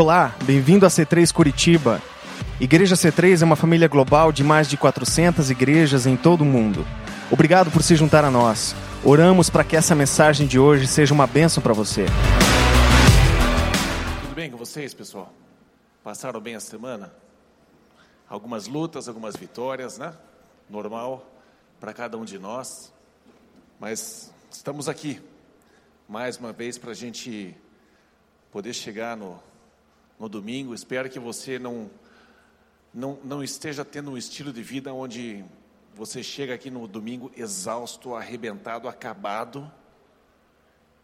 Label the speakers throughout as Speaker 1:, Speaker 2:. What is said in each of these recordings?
Speaker 1: Olá, bem-vindo a C3 Curitiba. Igreja C3 é uma família global de mais de 400 igrejas em todo o mundo. Obrigado por se juntar a nós. Oramos para que essa mensagem de hoje seja uma bênção para você.
Speaker 2: Tudo bem com vocês, pessoal? Passaram bem a semana? Algumas lutas, algumas vitórias, né? Normal para cada um de nós. Mas estamos aqui mais uma vez para a gente poder chegar no, no domingo. Espero que você não, não, não esteja tendo um estilo de vida onde você chega aqui no domingo exausto, arrebentado, acabado,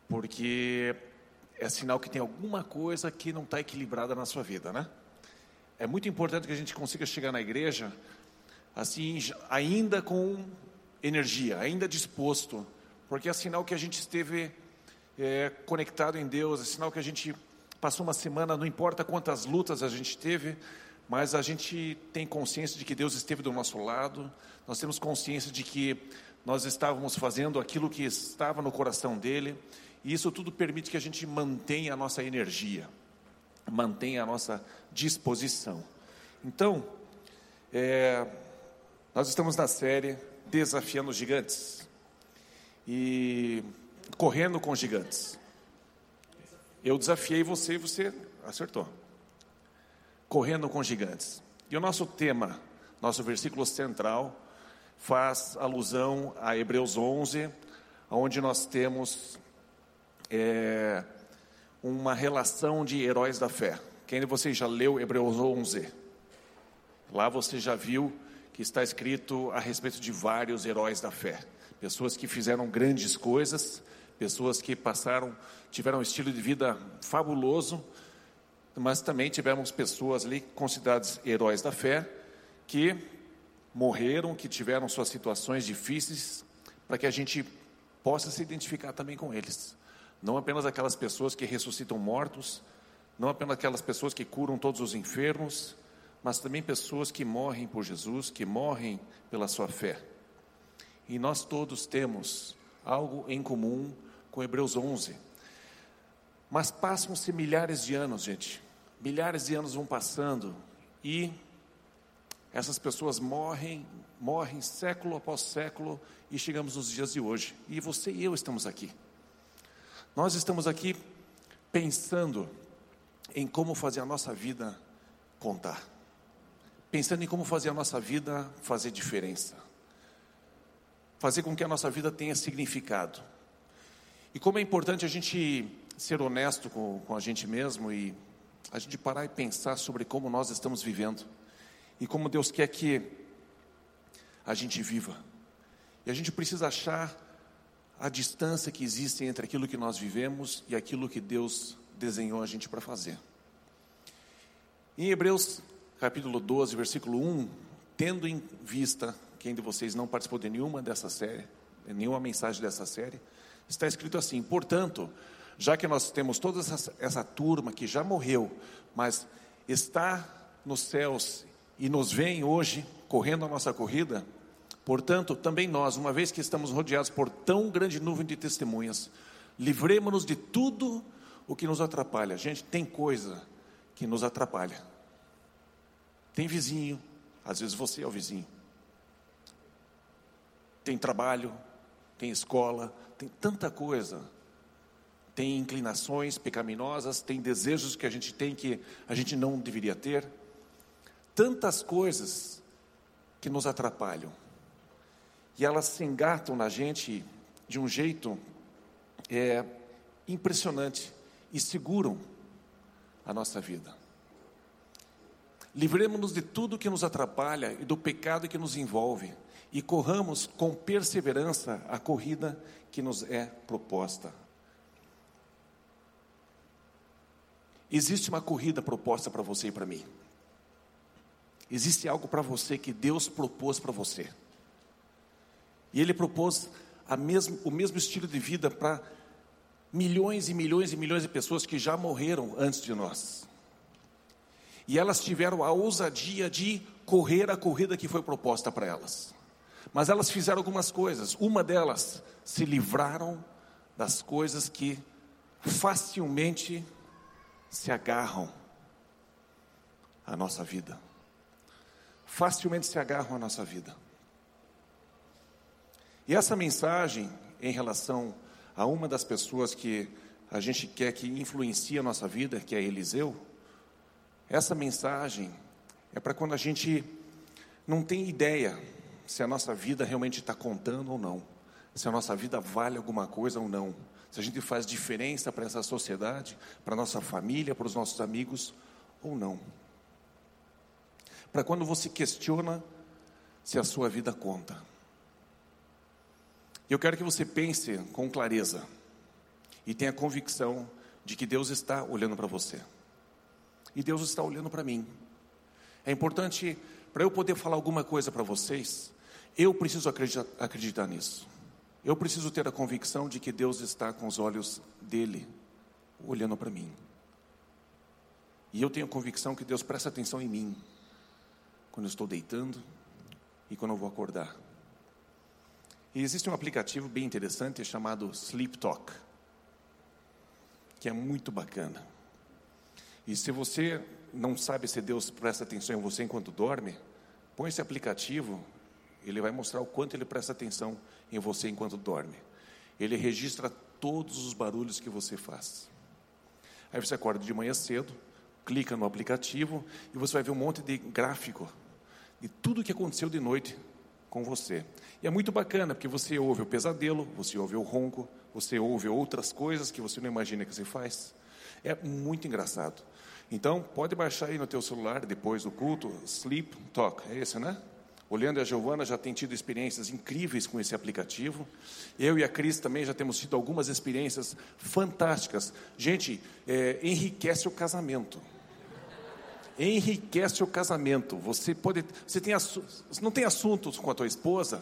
Speaker 2: porque é sinal que tem alguma coisa que não está equilibrada na sua vida, né? É muito importante que a gente consiga chegar na igreja assim, ainda com energia, ainda disposto, porque é sinal que a gente esteve é, conectado em Deus, é sinal que a gente passou uma semana, não importa quantas lutas a gente teve, mas a gente tem consciência de que Deus esteve do nosso lado, nós temos consciência de que nós estávamos fazendo aquilo que estava no coração dele, e isso tudo permite que a gente mantenha a nossa energia, mantenha a nossa disposição. Então, é, nós estamos na série Desafiando os Gigantes e correndo com gigantes. Eu desafiei você e você acertou. Correndo com gigantes. E o nosso tema, nosso versículo central, faz alusão a Hebreus 11, onde nós temos é, uma relação de heróis da fé. Quem de vocês já leu Hebreus 11? Lá você já viu que está escrito a respeito de vários heróis da fé, pessoas que fizeram grandes coisas, pessoas que passaram, tiveram um estilo de vida fabuloso, mas também tivemos pessoas ali consideradas heróis da fé, que morreram, que tiveram suas situações difíceis, para que a gente possa se identificar também com eles. Não apenas aquelas pessoas que ressuscitam mortos, não apenas aquelas pessoas que curam todos os enfermos, mas também pessoas que morrem por Jesus, que morrem pela sua fé. E nós todos temos algo em comum com Hebreus 11. Mas passam-se milhares de anos, gente. Milhares de anos vão passando e essas pessoas morrem, morrem século após século e chegamos nos dias de hoje. E você e eu estamos aqui. Nós estamos aqui pensando em como fazer a nossa vida contar. Pensando em como fazer a nossa vida fazer diferença. Fazer com que a nossa vida tenha significado. E como é importante a gente ser honesto com, com a gente mesmo e a gente parar e pensar sobre como nós estamos vivendo e como Deus quer que a gente viva. E a gente precisa achar a distância que existe entre aquilo que nós vivemos e aquilo que Deus desenhou a gente para fazer. Em Hebreus capítulo 12, versículo 1, tendo em vista, quem de vocês não participou de nenhuma dessa série, nenhuma mensagem dessa série, está escrito assim: portanto, já que nós temos toda essa, essa turma que já morreu, mas está nos céus e nos vem hoje correndo a nossa corrida, portanto, também nós, uma vez que estamos rodeados por tão grande nuvem de testemunhas, livremos-nos de tudo o que nos atrapalha. Gente, tem coisa que nos atrapalha. Tem vizinho, às vezes você é o vizinho. Tem trabalho, tem escola, tem tanta coisa. Tem inclinações pecaminosas, tem desejos que a gente tem que a gente não deveria ter. Tantas coisas que nos atrapalham. E elas se engatam na gente de um jeito é, impressionante e seguram a nossa vida. Livremos-nos de tudo que nos atrapalha e do pecado que nos envolve e corramos com perseverança a corrida que nos é proposta. Existe uma corrida proposta para você e para mim. Existe algo para você que Deus propôs para você. E Ele propôs mesmo, o mesmo estilo de vida para milhões e milhões e milhões de pessoas que já morreram antes de nós. E elas tiveram a ousadia de correr a corrida que foi proposta para elas. Mas elas fizeram algumas coisas. Uma delas, se livraram das coisas que facilmente se agarram à nossa vida. Facilmente se agarram à nossa vida. E essa mensagem em relação a uma das pessoas que a gente quer que influencie a nossa vida, que é Eliseu, essa mensagem é para quando a gente não tem ideia se a nossa vida realmente está contando ou não, se a nossa vida vale alguma coisa ou não, se a gente faz diferença para essa sociedade, para nossa família, para os nossos amigos ou não. Para quando você questiona se a sua vida conta. Eu quero que você pense com clareza e tenha convicção de que Deus está olhando para você. E Deus está olhando para mim. É importante, para eu poder falar alguma coisa para vocês, eu preciso acreditar, acreditar nisso. Eu preciso ter a convicção de que Deus está com os olhos dele olhando para mim. E eu tenho a convicção que Deus presta atenção em mim quando eu estou deitando e quando eu vou acordar. E existe um aplicativo bem interessante chamado Sleep Talk, que é muito bacana. E se você não sabe se Deus presta atenção em você enquanto dorme, põe esse aplicativo, ele vai mostrar o quanto ele presta atenção em você enquanto dorme. Ele registra todos os barulhos que você faz. Aí você acorda de manhã cedo, clica no aplicativo e você vai ver um monte de gráfico de tudo o que aconteceu de noite com você. E é muito bacana, porque você ouve o pesadelo, você ouve o ronco, você ouve outras coisas que você não imagina que você faz. É muito engraçado. Então, pode baixar aí no teu celular, depois do culto, Sleep Talk, é esse, né? O Leandro e a Giovana já têm tido experiências incríveis com esse aplicativo. Eu e a Cris também já temos tido algumas experiências fantásticas. Gente, é, enriquece o casamento enriquece o casamento. Você pode, você tem você não tem assuntos com a tua esposa?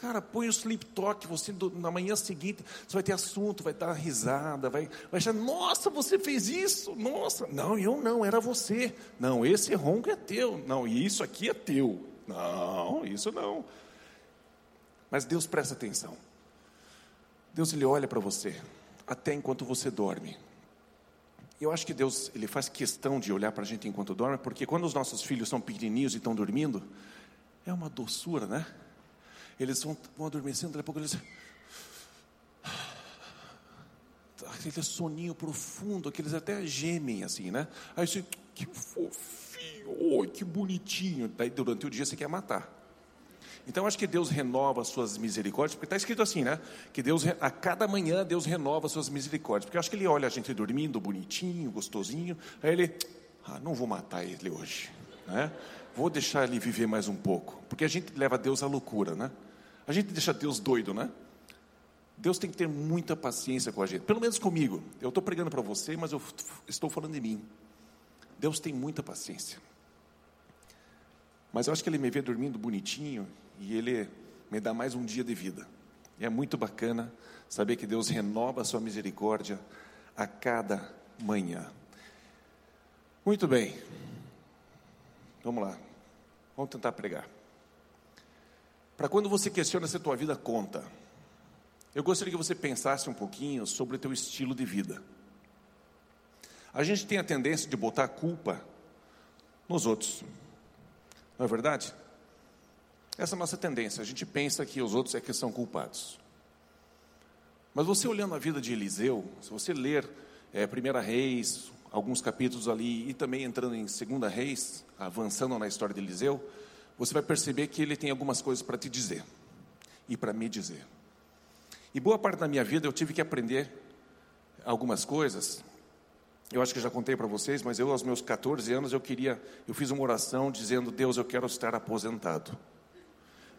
Speaker 2: Cara, põe o sleep talk, você na manhã seguinte, você vai ter assunto, vai dar risada, vai, vai achar, nossa, você fez isso, nossa, não, eu não, era você, não, esse ronco é teu, não, e isso aqui é teu, não, isso não. Mas Deus presta atenção. Deus ele olha para você até enquanto você dorme. Eu acho que Deus ele faz questão de olhar para a gente enquanto dorme, porque quando os nossos filhos são pequenininhos e estão dormindo, é uma doçura, né? Eles vão, vão adormecendo, daqui a pouco eles. Aquele soninho profundo, que eles até gemem assim, né? Aí você, que fofinho, oi, que bonitinho. Daí durante o dia você quer matar. Então acho que Deus renova as suas misericórdias, porque está escrito assim, né? Que Deus a cada manhã Deus renova as suas misericórdias. Porque eu acho que ele olha a gente dormindo bonitinho, gostosinho, aí ele, ah, não vou matar ele hoje, né? Vou deixar ele viver mais um pouco, porque a gente leva Deus à loucura, né? A gente deixa Deus doido, né? Deus tem que ter muita paciência com a gente, pelo menos comigo. Eu estou pregando para você, mas eu estou falando de mim. Deus tem muita paciência. Mas eu acho que ele me vê dormindo bonitinho e Ele me dá mais um dia de vida. E é muito bacana saber que Deus renova a sua misericórdia a cada manhã. Muito bem, vamos lá, vamos tentar pregar. Para quando você questiona se a tua vida conta, eu gostaria que você pensasse um pouquinho sobre o teu estilo de vida. A gente tem a tendência de botar a culpa nos outros, não é verdade? Essa é a nossa tendência. A gente pensa que os outros é que são culpados. Mas você olhando a vida de Eliseu, se você ler é, Primeira Reis, alguns capítulos ali, e também entrando em Segunda Reis, avançando na história de Eliseu, você vai perceber que ele tem algumas coisas para te dizer e para me dizer. E boa parte da minha vida eu tive que aprender algumas coisas. Eu acho que já contei para vocês, mas eu aos meus 14 anos eu queria, eu fiz uma oração dizendo: "Deus, eu quero estar aposentado"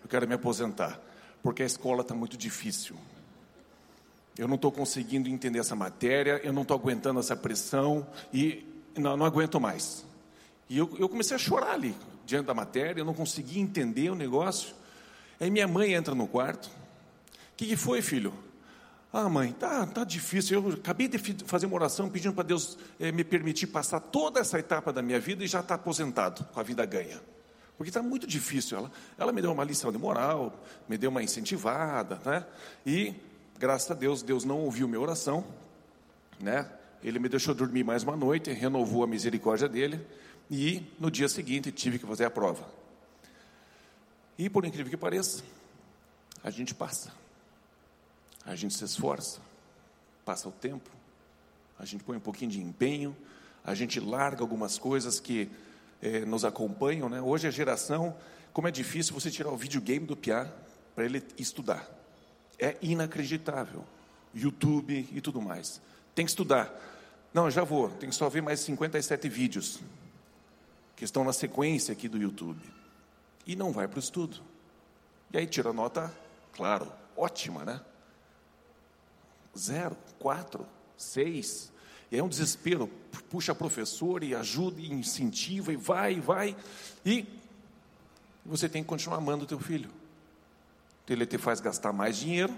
Speaker 2: eu quero me aposentar, porque a escola está muito difícil. Eu não estou conseguindo entender essa matéria, eu não estou aguentando essa pressão e não, não aguento mais. E eu, eu, comecei a chorar ali, diante da matéria, eu não conseguia entender o negócio. Aí minha mãe entra no quarto. O que, que foi, filho? Ah, mãe, tá, tá difícil. Eu acabei de fazer uma oração pedindo para Deus eh, me permitir passar toda essa etapa da minha vida e já está aposentado, com a vida ganha. Porque está muito difícil. Ela, ela me deu uma lição de moral, me deu uma incentivada, né? E, graças a Deus, Deus não ouviu minha oração, né? Ele me deixou dormir mais uma noite, renovou a misericórdia dele, E no dia seguinte tive que fazer a prova. E por incrível que pareça, a gente passa. A gente se esforça, passa o tempo, a gente põe um pouquinho de empenho, a gente larga algumas coisas que eh, nos acompanham. Né? Hoje a geração, como é difícil você tirar o videogame do Piá para ele estudar. É inacreditável. YouTube e tudo mais. Tem que estudar. Não, já vou, tem que só ver mais 57 vídeos que estão na sequência aqui do YouTube. E não vai para o estudo. E aí tira a nota, claro, ótima, né? Zero, quatro, seis. E é um desespero, puxa professor e ajuda e incentiva e vai, e vai. E você tem que continuar amando o teu filho. Ele te faz gastar mais dinheiro,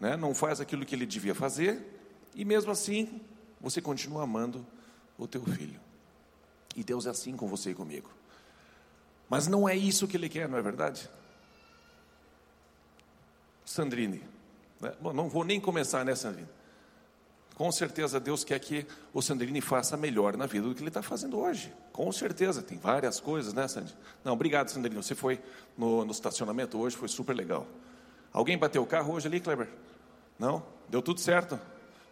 Speaker 2: né? não faz aquilo que ele devia fazer, e mesmo assim você continua amando o teu filho. E Deus é assim com você e comigo. Mas não é isso que Ele quer, não é verdade? Sandrine, né? Bom, não vou nem começar, né, Sandrine? Com certeza Deus quer que o Sandrine faça melhor na vida do que ele está fazendo hoje. Com certeza, tem várias coisas, né, Sandrine? Não, obrigado, Sandrine. Você foi no, no estacionamento hoje, foi super legal. Alguém bateu o carro hoje ali, Kleber? Não? Deu tudo certo?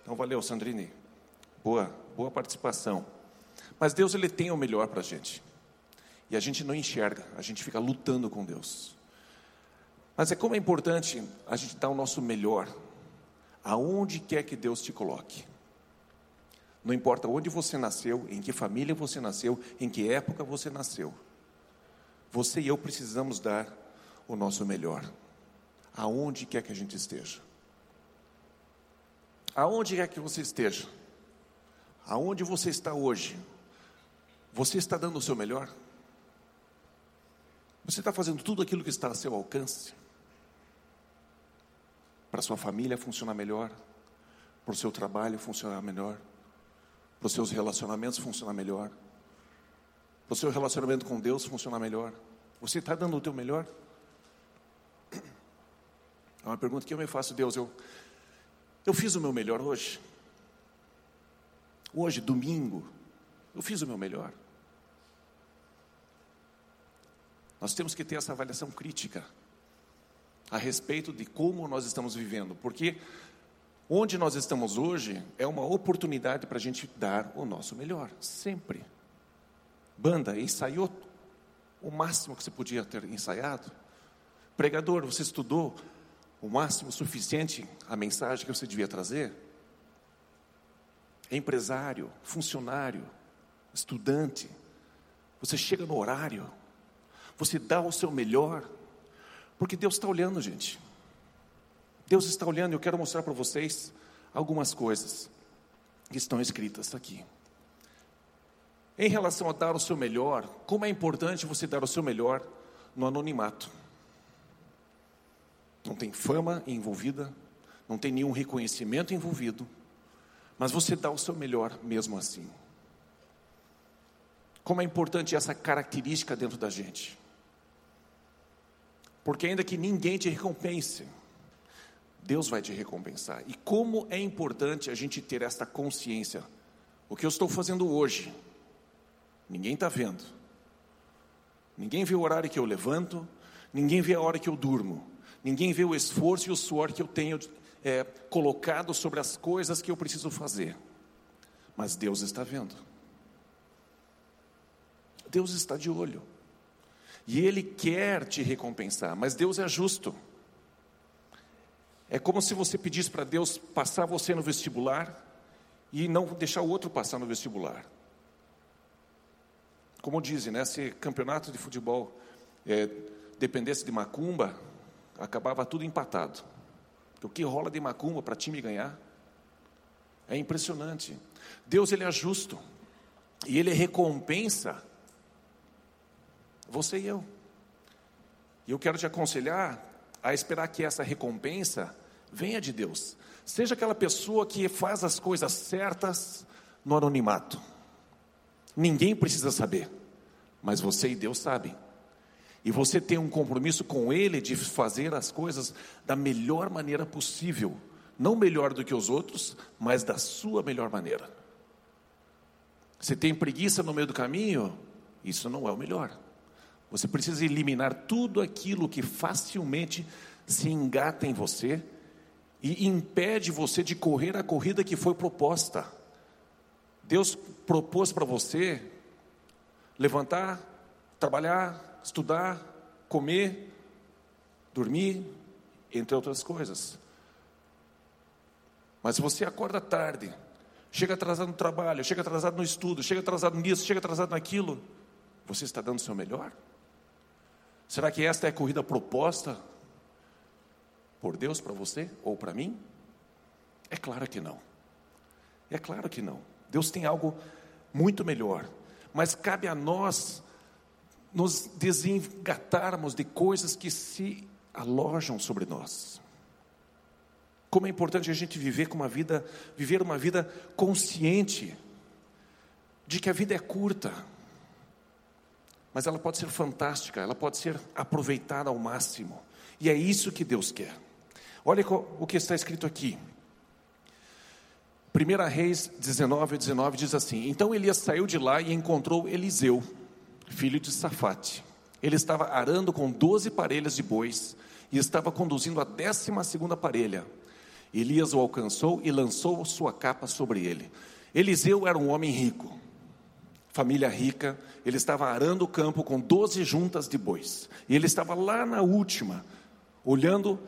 Speaker 2: Então valeu, Sandrine. Boa, boa participação. Mas Deus ele tem o melhor para a gente. E a gente não enxerga, a gente fica lutando com Deus. Mas é como é importante a gente dar o nosso melhor, aonde quer que Deus te coloque. Não importa onde você nasceu, em que família você nasceu, em que época você nasceu. Você e eu precisamos dar o nosso melhor, aonde quer que a gente esteja. Aonde quer que você esteja, aonde você está hoje, você está dando o seu melhor? Você está fazendo tudo aquilo que está a seu alcance? Para sua família funcionar melhor, para o seu trabalho funcionar melhor, para os seus relacionamentos funcionar melhor, para o seu relacionamento com Deus funcionar melhor. Você está dando o teu melhor? É uma pergunta que eu me faço, Deus, eu, eu fiz o meu melhor hoje? Hoje, domingo, eu fiz o meu melhor. Nós temos que ter essa avaliação crítica a respeito de como nós estamos vivendo, porque onde nós estamos hoje é uma oportunidade para a gente dar o nosso melhor, sempre. Banda, ensaiou o máximo que você podia ter ensaiado? Pregador, você estudou o máximo suficiente a mensagem que você devia trazer? Empresário, funcionário, estudante, você chega no horário, você dá o seu melhor, porque Deus está olhando, gente. Deus está olhando eu quero mostrar para vocês algumas coisas que estão escritas aqui. Em relação a dar o seu melhor, como é importante você dar o seu melhor no anonimato. Não tem fama envolvida, não tem nenhum reconhecimento envolvido, mas você dá o seu melhor mesmo assim. Como é importante essa característica dentro da gente. Porque ainda que ninguém te recompense, Deus vai te recompensar. E como é importante a gente ter esta consciência. O que eu estou fazendo hoje, ninguém está vendo. Ninguém vê o horário que eu levanto, ninguém vê a hora que eu durmo, ninguém vê o esforço e o suor que eu tenho é, colocado sobre as coisas que eu preciso fazer. Mas Deus está vendo. Deus está de olho. E Ele quer te recompensar, mas Deus é justo. É como se você pedisse para Deus passar você no vestibular e não deixar o outro passar no vestibular. Como dizem, né? Se campeonato de futebol é, dependesse de macumba, acabava tudo empatado. O que rola de macumba para time ganhar é impressionante. Deus ele é justo e ele recompensa você e eu. E eu quero te aconselhar a esperar que essa recompensa venha de Deus. Seja aquela pessoa que faz as coisas certas no anonimato. Ninguém precisa saber, mas você e Deus sabem. E você tem um compromisso com Ele de fazer as coisas da melhor maneira possível. Não melhor do que os outros, mas da sua melhor maneira. Você tem preguiça no meio do caminho? Isso não é o melhor. Você precisa eliminar tudo aquilo que facilmente se engata em você e impede você de correr a corrida que foi proposta. Deus propôs para você levantar, trabalhar, estudar, comer, dormir, entre outras coisas. Mas você acorda tarde, chega atrasado no trabalho, chega atrasado no estudo, chega atrasado nisso, chega atrasado naquilo, você está dando o seu melhor? Será que esta é a corrida proposta por Deus para você ou para mim? É claro que não. É claro que não. Deus tem algo muito melhor, mas cabe a nós nos desengatarmos de coisas que se alojam sobre nós. Como é importante a gente viver com uma vida, viver uma vida consciente de que a vida é curta, mas ela pode ser fantástica, ela pode ser aproveitada ao máximo. E é isso que Deus quer. Olha o que está escrito aqui. 1 Reis 19, 19 diz assim: Então Elias saiu de lá e encontrou Eliseu, filho de Safate. Ele estava arando com doze parelhas de bois e estava conduzindo a décima segunda parelha. Elias o alcançou e lançou sua capa sobre ele. Eliseu era um homem rico, família rica, ele estava arando o campo com doze juntas de bois. E ele estava lá na última, olhando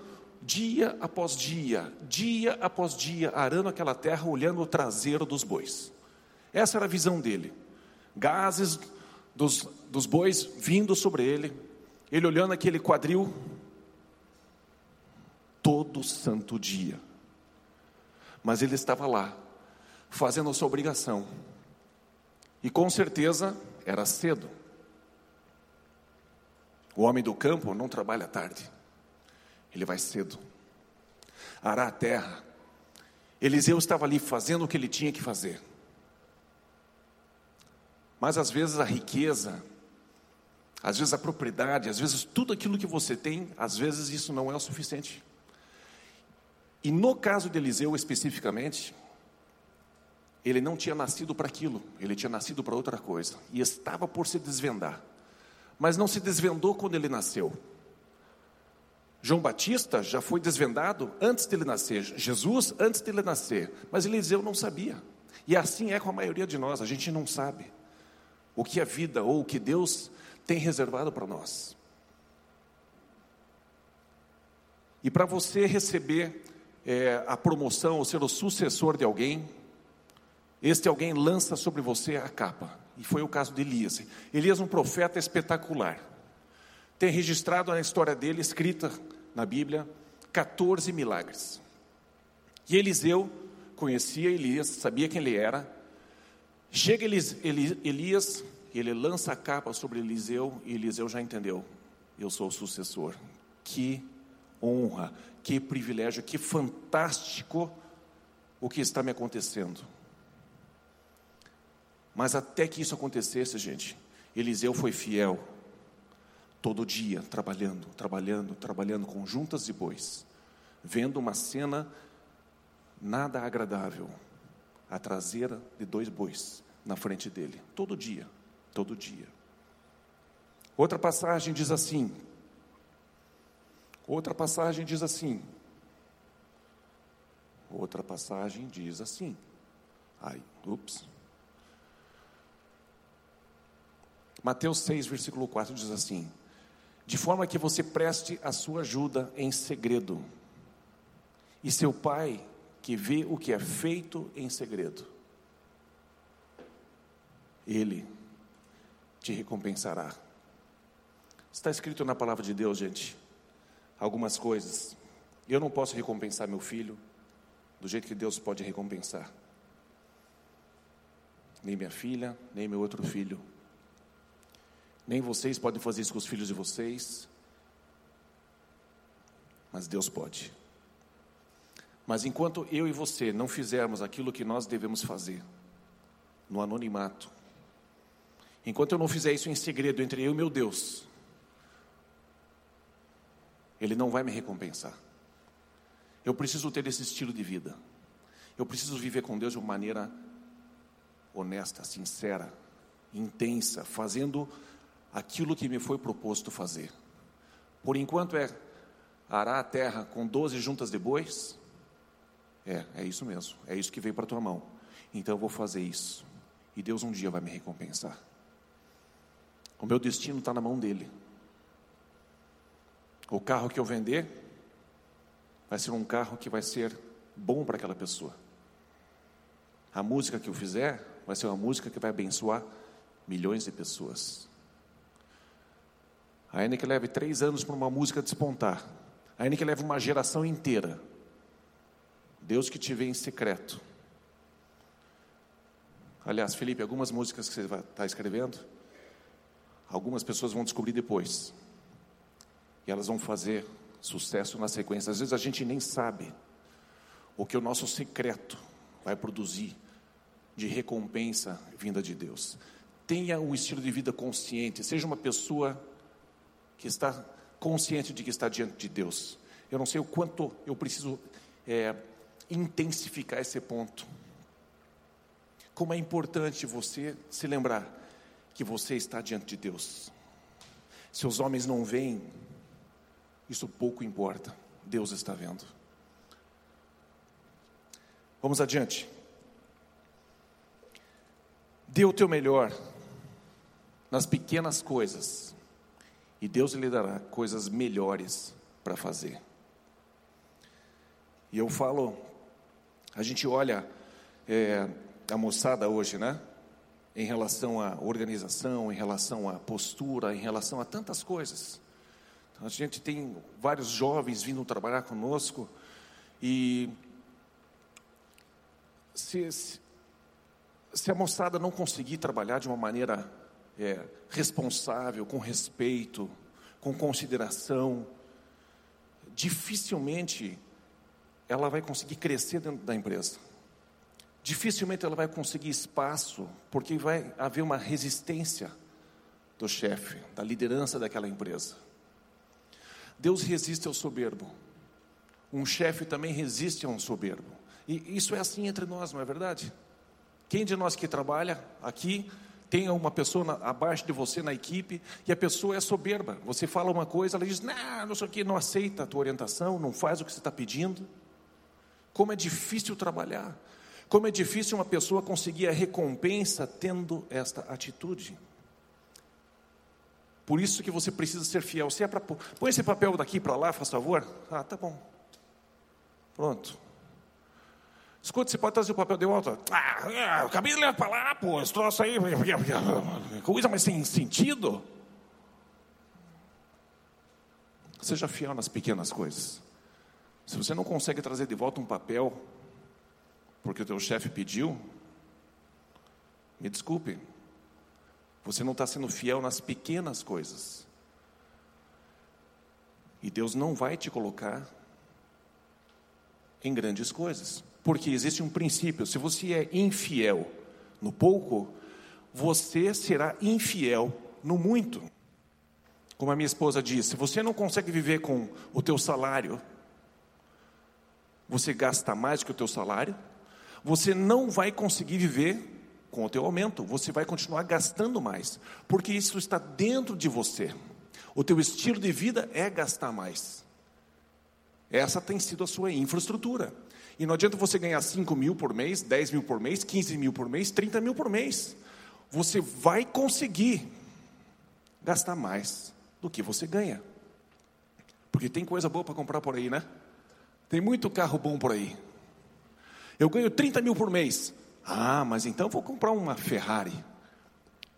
Speaker 2: dia após dia, dia após dia, arando aquela terra, olhando o traseiro dos bois. Essa era a visão dele. Gases dos, dos bois vindo sobre ele, ele olhando aquele quadril todo santo dia. Mas ele estava lá, fazendo a sua obrigação. E com certeza era cedo. O homem do campo não trabalha tarde, ele vai cedo. Arar a terra. Eliseu estava ali fazendo o que ele tinha que fazer. Mas às vezes a riqueza, às vezes a propriedade, às vezes tudo aquilo que você tem, às vezes isso não é o suficiente. E no caso de Eliseu especificamente, ele não tinha nascido para aquilo, ele tinha nascido para outra coisa e estava por se desvendar. Mas não se desvendou quando ele nasceu. João Batista já foi desvendado antes dele nascer, Jesus antes dele nascer, mas Eliseu não sabia. E assim é com a maioria de nós, a gente não sabe o que a vida ou o que Deus tem reservado para nós. E para você receber é, a promoção ou ser o sucessor de alguém, este alguém lança sobre você a capa. E foi o caso de Elias. Elias, um profeta espetacular. Tem registrado na história dele, escrita na Bíblia, 14 milagres. E Eliseu conhecia Elias, sabia quem ele era. Chega Elias, Elias ele lança a capa sobre Eliseu e Eliseu já entendeu: eu sou o sucessor. Que honra, que privilégio, que fantástico o que está me acontecendo. Mas até que isso acontecesse, gente, Eliseu foi fiel, todo dia, trabalhando, trabalhando, trabalhando com juntas de bois, vendo uma cena nada agradável, a traseira de dois bois na frente dele, todo dia, todo dia. Outra passagem diz assim: Outra passagem diz assim. Outra passagem diz assim. Ai, ups. Mateus 6, versículo 4 diz assim: De forma que você preste a sua ajuda em segredo, e seu pai, que vê o que é feito em segredo, ele te recompensará. Está escrito na palavra de Deus, gente algumas coisas. Eu não posso recompensar meu filho do jeito que Deus pode recompensar. Nem minha filha, nem meu outro filho. Nem vocês podem fazer isso com os filhos de vocês. Mas Deus pode. Mas enquanto eu e você não fizermos aquilo que nós devemos fazer, no anonimato, enquanto eu não fizer isso em segredo entre eu e meu Deus, ele não vai me recompensar. Eu preciso ter esse estilo de vida. Eu preciso viver com Deus de uma maneira honesta, sincera, intensa, fazendo aquilo que me foi proposto fazer. Por enquanto é arar a terra com 12 juntas de bois? É, é isso mesmo, é isso que veio para tua mão. Então eu vou fazer isso. E Deus um dia vai me recompensar. O meu destino está na mão dele. O carro que eu vender vai ser um carro que vai ser bom para aquela pessoa. A música que eu fizer vai ser uma música que vai abençoar milhões de pessoas. Ainda que leve três anos para uma música despontar, ainda que leve uma geração inteira, Deus que te vê em secreto. Aliás, Felipe, algumas músicas que você está escrevendo, algumas pessoas vão descobrir depois. E elas vão fazer sucesso na sequência. Às vezes a gente nem sabe o que o nosso secreto vai produzir de recompensa vinda de Deus. Tenha um estilo de vida consciente, seja uma pessoa que está consciente de que está diante de Deus. Eu não sei o quanto eu preciso é, intensificar esse ponto. Como é importante você se lembrar que você está diante de Deus. Se os homens não veem, isso pouco importa, Deus está vendo. Vamos adiante. Dê o teu melhor nas pequenas coisas, e Deus lhe dará coisas melhores para fazer. E eu falo a gente olha é, a moçada hoje, né? Em relação à organização, em relação à postura, em relação a tantas coisas. Então, a gente tem vários jovens vindo trabalhar conosco e se, se, se a moçada não conseguir trabalhar de uma maneira é, responsável, com respeito, com consideração, dificilmente ela vai conseguir crescer dentro da empresa. Dificilmente ela vai conseguir espaço, porque vai haver uma resistência do chefe, da liderança daquela empresa. Deus resiste ao soberbo. Um chefe também resiste a um soberbo. E isso é assim entre nós, não é verdade? Quem de nós que trabalha aqui tem uma pessoa na, abaixo de você na equipe e a pessoa é soberba. Você fala uma coisa, ela diz: Não, não sei o que, não aceita a tua orientação, não faz o que você está pedindo. Como é difícil trabalhar. Como é difícil uma pessoa conseguir a recompensa tendo esta atitude. Por isso que você precisa ser fiel. Se é para põe esse papel daqui para lá, faz favor. Ah, tá bom. Pronto. Escuta, você pode trazer o papel de volta. Ah, é, acabei de levar para lá, pô, esse troço aí, coisa mais sem sentido. Seja fiel nas pequenas coisas. Se você não consegue trazer de volta um papel, porque o teu chefe pediu, me desculpe, você não está sendo fiel nas pequenas coisas. E Deus não vai te colocar em grandes coisas, porque existe um princípio: se você é infiel no pouco, você será infiel no muito. Como a minha esposa disse, se você não consegue viver com o teu salário, você gasta mais que o teu salário, você não vai conseguir viver com o teu aumento, você vai continuar gastando mais, porque isso está dentro de você. O teu estilo de vida é gastar mais. Essa tem sido a sua infraestrutura. E não adianta você ganhar 5 mil por mês, 10 mil por mês, 15 mil por mês, 30 mil por mês. Você vai conseguir gastar mais do que você ganha. Porque tem coisa boa para comprar por aí, né? Tem muito carro bom por aí. Eu ganho 30 mil por mês. Ah, mas então vou comprar uma Ferrari.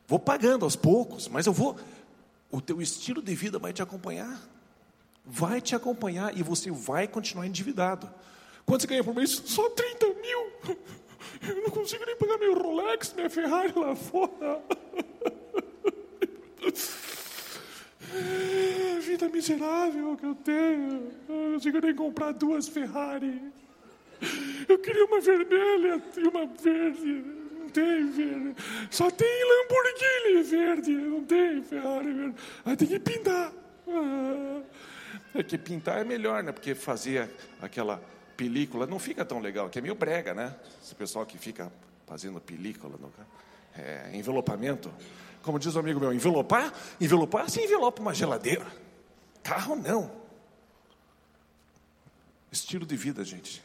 Speaker 2: Vou pagando aos poucos, mas eu vou. O teu estilo de vida vai te acompanhar. Vai te acompanhar e você vai continuar endividado. Quanto você ganha por mês? Só 30 mil. Eu não consigo nem pagar meu Rolex, minha Ferrari lá fora. vida miserável que eu tenho. Eu não consigo nem comprar duas Ferrari. Eu queria uma vermelha e uma verde. Não tem verde. Só tem Lamborghini verde. Não tem Ferrari verde. Aí tem que pintar. Ah. É que pintar é melhor, né? Porque fazer aquela película não fica tão legal, que é meio brega, né? Esse pessoal que fica fazendo película, no, é, envelopamento. Como diz o amigo meu, envelopar? Envelopar, se envelopa uma geladeira. Carro não. Estilo de vida, gente.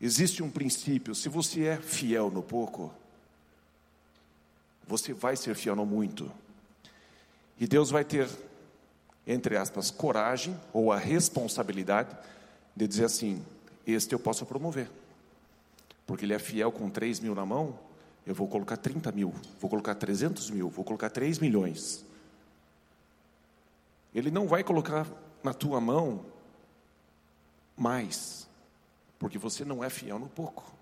Speaker 2: Existe um princípio: se você é fiel no pouco, você vai ser fiel no muito. E Deus vai ter, entre aspas, coragem ou a responsabilidade de dizer assim: este eu posso promover. Porque ele é fiel com 3 mil na mão, eu vou colocar 30 mil, vou colocar 300 mil, vou colocar 3 milhões. Ele não vai colocar na tua mão mais, porque você não é fiel no pouco.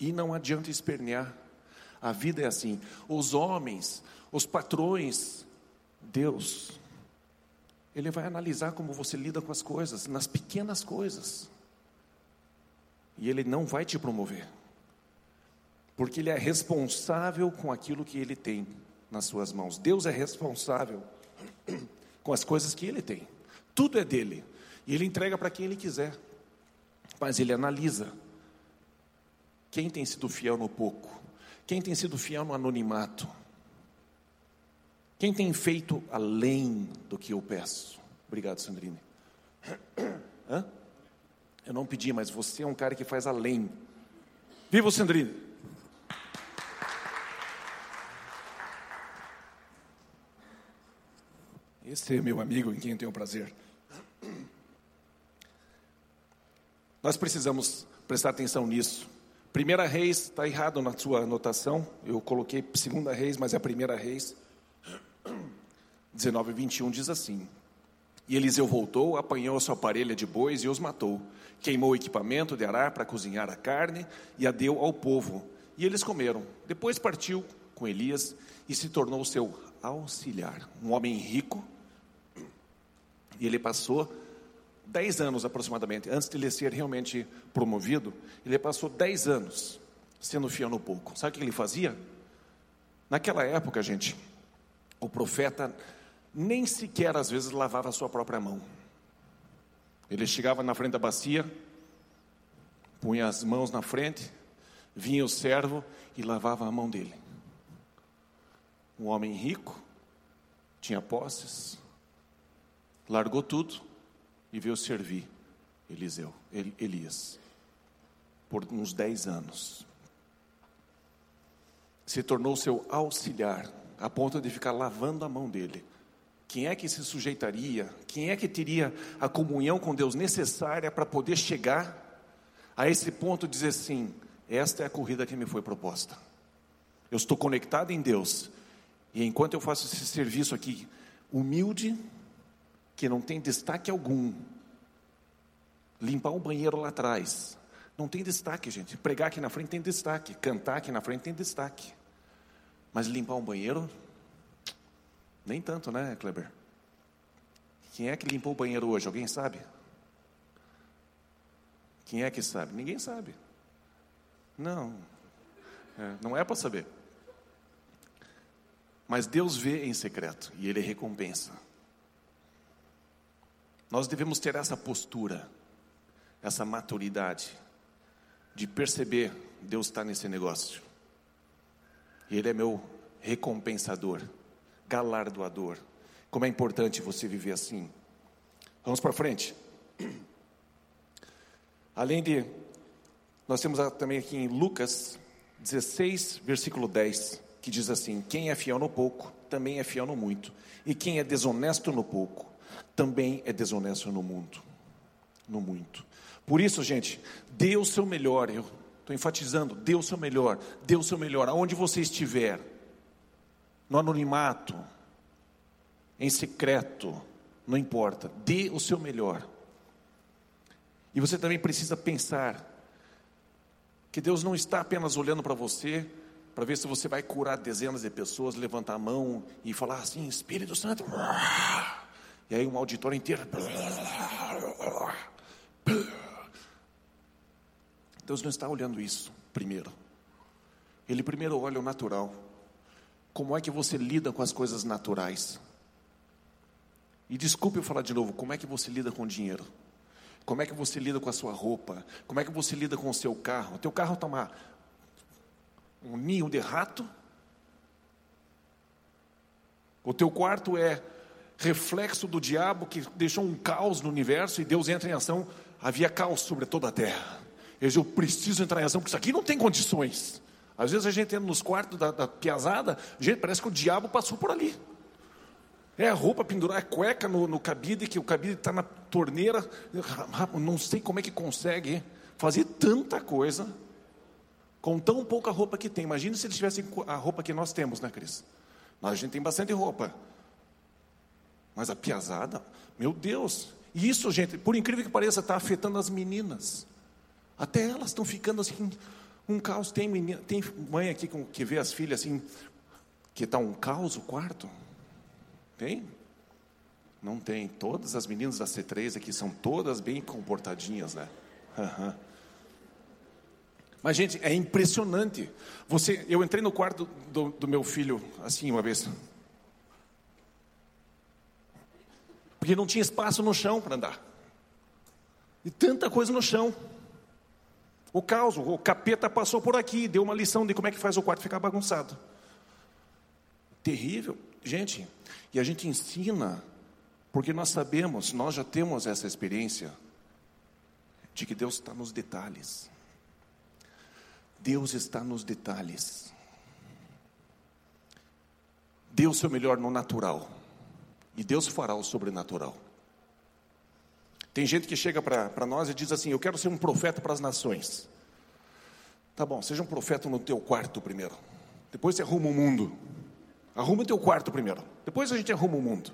Speaker 2: E não adianta espernear. A vida é assim. Os homens, os patrões, Deus, Ele vai analisar como você lida com as coisas, nas pequenas coisas. E Ele não vai te promover, porque Ele é responsável com aquilo que Ele tem nas suas mãos. Deus é responsável com as coisas que Ele tem. Tudo é dele. E Ele entrega para quem Ele quiser. Mas Ele analisa quem tem sido fiel no pouco, quem tem sido fiel no anonimato, quem tem feito além do que eu peço. Obrigado, Sandrine. Hã? Eu não pedi, mas você é um cara que faz além. Viva Sandrine! Esse é meu amigo em quem eu tenho prazer. Nós precisamos prestar atenção nisso. Primeira Reis está errado na sua anotação. Eu coloquei Segunda Reis, mas é a Primeira Reis. 19 e 21 diz assim: E Eliseu voltou, apanhou a sua parelha de bois e os matou. Queimou o equipamento de arar para cozinhar a carne e a deu ao povo. E eles comeram. Depois partiu com Elias e se tornou seu auxiliar, um homem rico. E ele passou dez anos aproximadamente, antes de ele ser realmente promovido, ele passou dez anos sendo fiel no pouco. Sabe o que ele fazia? Naquela época, gente, o profeta nem sequer às vezes lavava a sua própria mão. Ele chegava na frente da bacia, punha as mãos na frente, vinha o servo e lavava a mão dele. Um homem rico, tinha posses, largou tudo e veio servir Eliseu, Elias, por uns dez anos. Se tornou seu auxiliar, a ponto de ficar lavando a mão dele. Quem é que se sujeitaria? Quem é que teria a comunhão com Deus necessária para poder chegar a esse ponto de dizer assim: esta é a corrida que me foi proposta. Eu estou conectado em Deus. E enquanto eu faço esse serviço aqui, humilde, que não tem destaque algum. Limpar um banheiro lá atrás. Não tem destaque, gente. Pregar aqui na frente tem destaque. Cantar aqui na frente tem destaque. Mas limpar um banheiro, nem tanto, né, Kleber? Quem é que limpou o banheiro hoje? Alguém sabe? Quem é que sabe? Ninguém sabe. Não. É, não é para saber. Mas Deus vê em secreto e Ele recompensa. Nós devemos ter essa postura, essa maturidade, de perceber Deus está nesse negócio. E Ele é meu recompensador, galardoador. Como é importante você viver assim. Vamos para frente. Além de, nós temos também aqui em Lucas 16, versículo 10, que diz assim: Quem é fiel no pouco, também é fiel no muito. E quem é desonesto no pouco, também é desonesto no mundo, no muito. Por isso, gente, dê o seu melhor. Eu estou enfatizando, dê o seu melhor, dê o seu melhor, aonde você estiver, no anonimato, em secreto, não importa, dê o seu melhor. E você também precisa pensar que Deus não está apenas olhando para você para ver se você vai curar dezenas de pessoas, levantar a mão e falar assim, Espírito Santo. E aí um auditório inteiro. Deus não está olhando isso primeiro. Ele primeiro olha o natural. Como é que você lida com as coisas naturais? E desculpe eu falar de novo, como é que você lida com o dinheiro? Como é que você lida com a sua roupa? Como é que você lida com o seu carro? O teu carro está uma, um ninho de rato? O teu quarto é reflexo do diabo que deixou um caos no universo e Deus entra em ação. Havia caos sobre toda a terra. Eu, preciso entrar em ação, porque isso aqui não tem condições. Às vezes a gente entra nos quartos da, da piazada, gente, parece que o diabo passou por ali. É a roupa pendurar, é cueca no, no cabide, que o cabide está na torneira. Não sei como é que consegue fazer tanta coisa com tão pouca roupa que tem. Imagina se eles tivessem a roupa que nós temos, né, Cris? Nós, a gente tem bastante roupa. Mas a piazada, meu Deus. E isso, gente, por incrível que pareça, está afetando as meninas. Até elas estão ficando assim, um caos. Tem, menina, tem mãe aqui que vê as filhas assim, que está um caos o quarto. Tem? Não tem. Todas as meninas da C3 aqui são todas bem comportadinhas, né? Mas, gente, é impressionante. Você, eu entrei no quarto do, do meu filho assim uma vez. Porque não tinha espaço no chão para andar. E tanta coisa no chão. O caos, o capeta passou por aqui, deu uma lição de como é que faz o quarto ficar bagunçado. Terrível. Gente, e a gente ensina, porque nós sabemos, nós já temos essa experiência, de que Deus está nos detalhes. Deus está nos detalhes. Dê o seu melhor no natural, e Deus fará o sobrenatural. Tem gente que chega para nós e diz assim: Eu quero ser um profeta para as nações. Tá bom, seja um profeta no teu quarto primeiro. Depois você arruma o mundo. Arruma o teu quarto primeiro. Depois a gente arruma o mundo.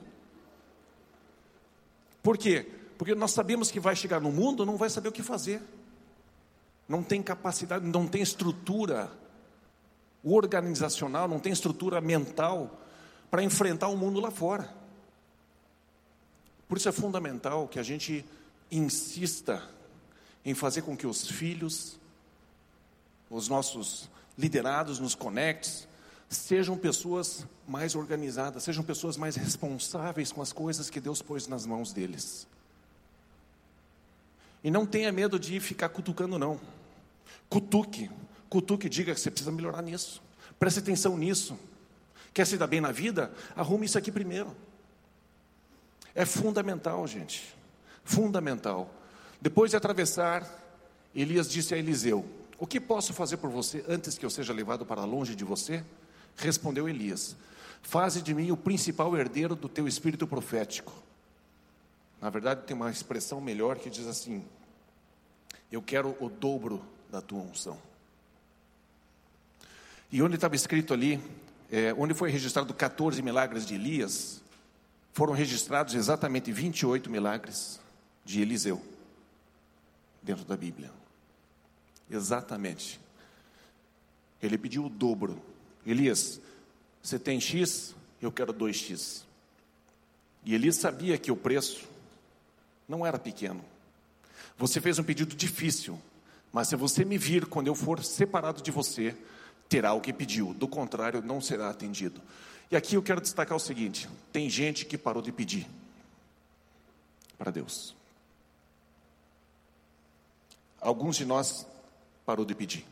Speaker 2: Por quê? Porque nós sabemos que vai chegar no mundo, não vai saber o que fazer. Não tem capacidade, não tem estrutura organizacional, não tem estrutura mental para enfrentar o mundo lá fora. Por isso é fundamental que a gente insista em fazer com que os filhos, os nossos liderados nos conectes, sejam pessoas mais organizadas, sejam pessoas mais responsáveis com as coisas que Deus pôs nas mãos deles. E não tenha medo de ficar cutucando, não. Cutuque, cutuque, diga que você precisa melhorar nisso. Preste atenção nisso. Quer se dar bem na vida? Arrume isso aqui primeiro. É fundamental, gente. Fundamental. Depois de atravessar, Elias disse a Eliseu: O que posso fazer por você antes que eu seja levado para longe de você? Respondeu Elias: Faze de mim o principal herdeiro do teu espírito profético. Na verdade, tem uma expressão melhor que diz assim: Eu quero o dobro da tua unção. E onde estava escrito ali, é, onde foi registrado 14 milagres de Elias, foram registrados exatamente 28 milagres de Eliseu, dentro da Bíblia. Exatamente. Ele pediu o dobro Elias, você tem X, eu quero 2X. E Elias sabia que o preço não era pequeno. Você fez um pedido difícil, mas se você me vir quando eu for separado de você, terá o que pediu, do contrário, não será atendido. E aqui eu quero destacar o seguinte: tem gente que parou de pedir para Deus. Alguns de nós parou de pedir.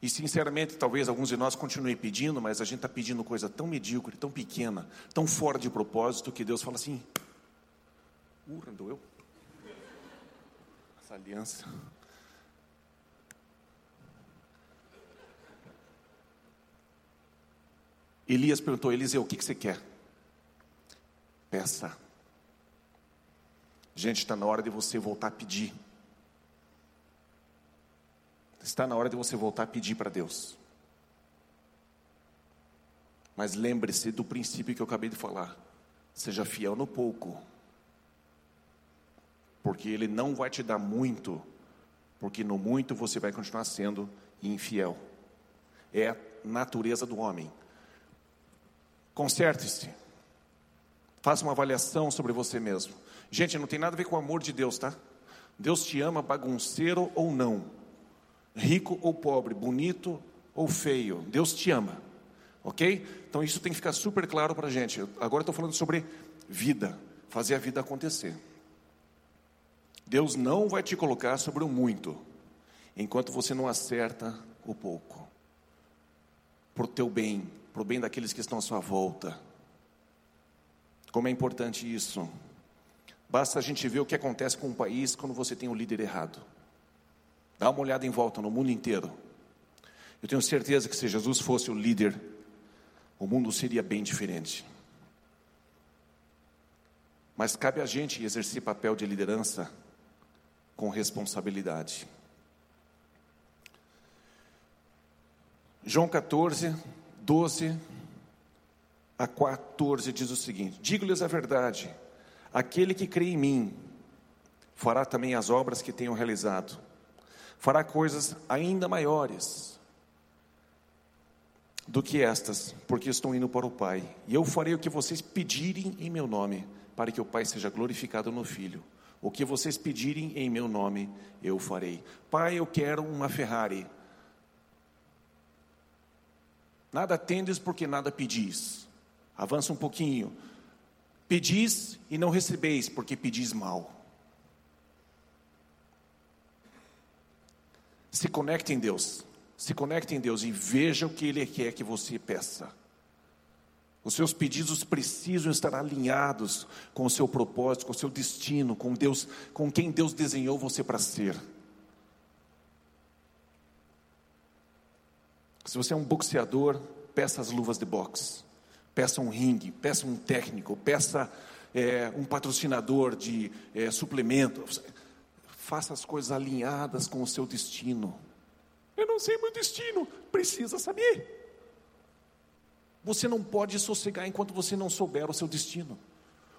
Speaker 2: E sinceramente, talvez alguns de nós continuem pedindo, mas a gente está pedindo coisa tão medíocre, tão pequena, tão fora de propósito, que Deus fala assim: Urra, doeu? Essa aliança. Elias perguntou: Eliseu, o que, que você quer? Peça. Gente, está na hora de você voltar a pedir. Está na hora de você voltar a pedir para Deus. Mas lembre-se do princípio que eu acabei de falar. Seja fiel no pouco. Porque Ele não vai te dar muito, porque no muito você vai continuar sendo infiel. É a natureza do homem. Conserte-se. Faça uma avaliação sobre você mesmo. Gente, não tem nada a ver com o amor de Deus, tá? Deus te ama bagunceiro ou não rico ou pobre, bonito ou feio, Deus te ama, ok? Então isso tem que ficar super claro para a gente. Agora estou falando sobre vida, fazer a vida acontecer. Deus não vai te colocar sobre o muito, enquanto você não acerta o pouco. O teu bem, para o bem daqueles que estão à sua volta. Como é importante isso. Basta a gente ver o que acontece com um país quando você tem um líder errado. Dá uma olhada em volta no mundo inteiro. Eu tenho certeza que se Jesus fosse o líder, o mundo seria bem diferente. Mas cabe a gente exercer papel de liderança com responsabilidade. João 14, 12 a 14 diz o seguinte: Digo-lhes a verdade, aquele que crê em mim fará também as obras que tenho realizado, fará coisas ainda maiores do que estas, porque estou indo para o Pai, e eu farei o que vocês pedirem em meu nome, para que o Pai seja glorificado no Filho. O que vocês pedirem em meu nome, eu farei. Pai, eu quero uma Ferrari. Nada tendes porque nada pedis. Avança um pouquinho. Pedis e não recebeis porque pedis mal. Se conecte em Deus. Se conecte em Deus e veja o que Ele quer que você peça. Os seus pedidos precisam estar alinhados com o seu propósito, com o seu destino, com Deus, com quem Deus desenhou você para ser. Se você é um boxeador, peça as luvas de boxe, peça um ringue, peça um técnico, peça é, um patrocinador de é, suplemento. Faça as coisas alinhadas com o seu destino. Eu não sei meu destino, precisa saber. Você não pode sossegar enquanto você não souber o seu destino.